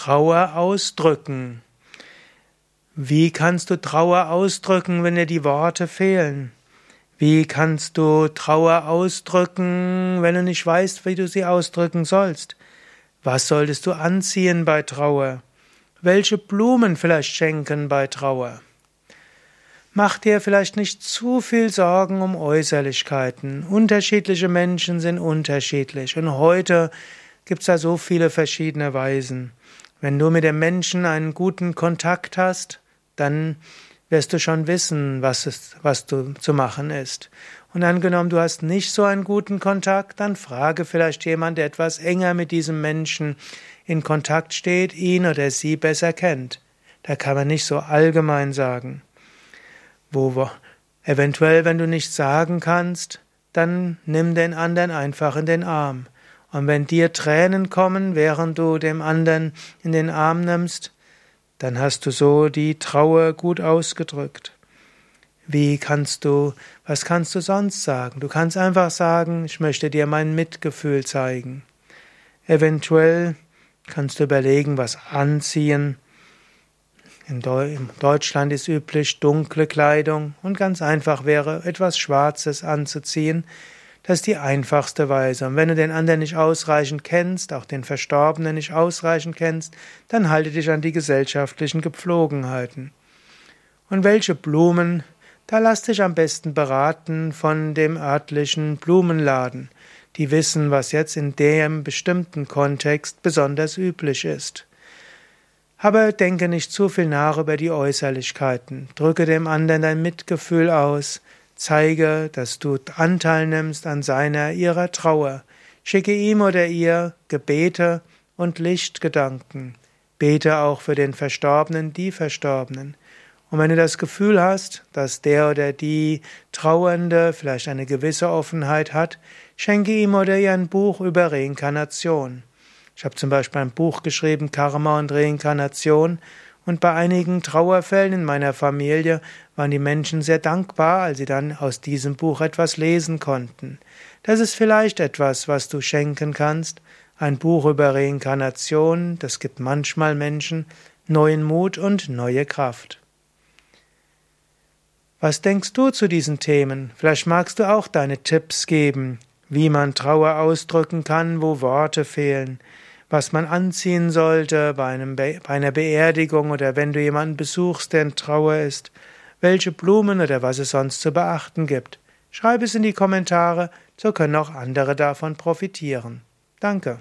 Trauer ausdrücken? Wie kannst du Trauer ausdrücken, wenn dir die Worte fehlen? Wie kannst du Trauer ausdrücken, wenn du nicht weißt, wie du sie ausdrücken sollst? Was solltest du anziehen bei Trauer? Welche Blumen vielleicht schenken bei Trauer? Mach dir vielleicht nicht zu viel Sorgen um Äußerlichkeiten. Unterschiedliche Menschen sind unterschiedlich und heute gibt es da so viele verschiedene Weisen. Wenn du mit dem Menschen einen guten Kontakt hast, dann wirst du schon wissen, was, ist, was du zu machen ist. Und angenommen, du hast nicht so einen guten Kontakt, dann frage vielleicht jemand, der etwas enger mit diesem Menschen in Kontakt steht, ihn oder sie besser kennt. Da kann man nicht so allgemein sagen. Wo eventuell, wenn du nichts sagen kannst, dann nimm den anderen einfach in den Arm. Und wenn dir Tränen kommen, während du dem anderen in den Arm nimmst, dann hast du so die Trauer gut ausgedrückt. Wie kannst du, was kannst du sonst sagen? Du kannst einfach sagen, ich möchte dir mein Mitgefühl zeigen. Eventuell kannst du überlegen, was anziehen. In Deutschland ist üblich dunkle Kleidung und ganz einfach wäre etwas Schwarzes anzuziehen, das ist die einfachste Weise. Und wenn du den anderen nicht ausreichend kennst, auch den Verstorbenen nicht ausreichend kennst, dann halte dich an die gesellschaftlichen Gepflogenheiten. Und welche Blumen? Da lass dich am besten beraten von dem örtlichen Blumenladen. Die wissen, was jetzt in dem bestimmten Kontext besonders üblich ist. Aber denke nicht zu viel nach über die Äußerlichkeiten. Drücke dem anderen dein Mitgefühl aus. Zeige, dass du Anteil nimmst an seiner, ihrer Trauer. Schicke ihm oder ihr Gebete und Lichtgedanken. Bete auch für den Verstorbenen, die Verstorbenen. Und wenn du das Gefühl hast, dass der oder die Trauernde vielleicht eine gewisse Offenheit hat, schenke ihm oder ihr ein Buch über Reinkarnation. Ich habe zum Beispiel ein Buch geschrieben, Karma und Reinkarnation, und bei einigen Trauerfällen in meiner Familie waren die Menschen sehr dankbar, als sie dann aus diesem Buch etwas lesen konnten. Das ist vielleicht etwas, was du schenken kannst. Ein Buch über Reinkarnation, das gibt manchmal Menschen neuen Mut und neue Kraft. Was denkst du zu diesen Themen? Vielleicht magst du auch deine Tipps geben, wie man Trauer ausdrücken kann, wo Worte fehlen was man anziehen sollte bei, einem Be bei einer Beerdigung oder wenn du jemanden besuchst, der in Trauer ist, welche Blumen oder was es sonst zu beachten gibt. Schreib es in die Kommentare, so können auch andere davon profitieren. Danke.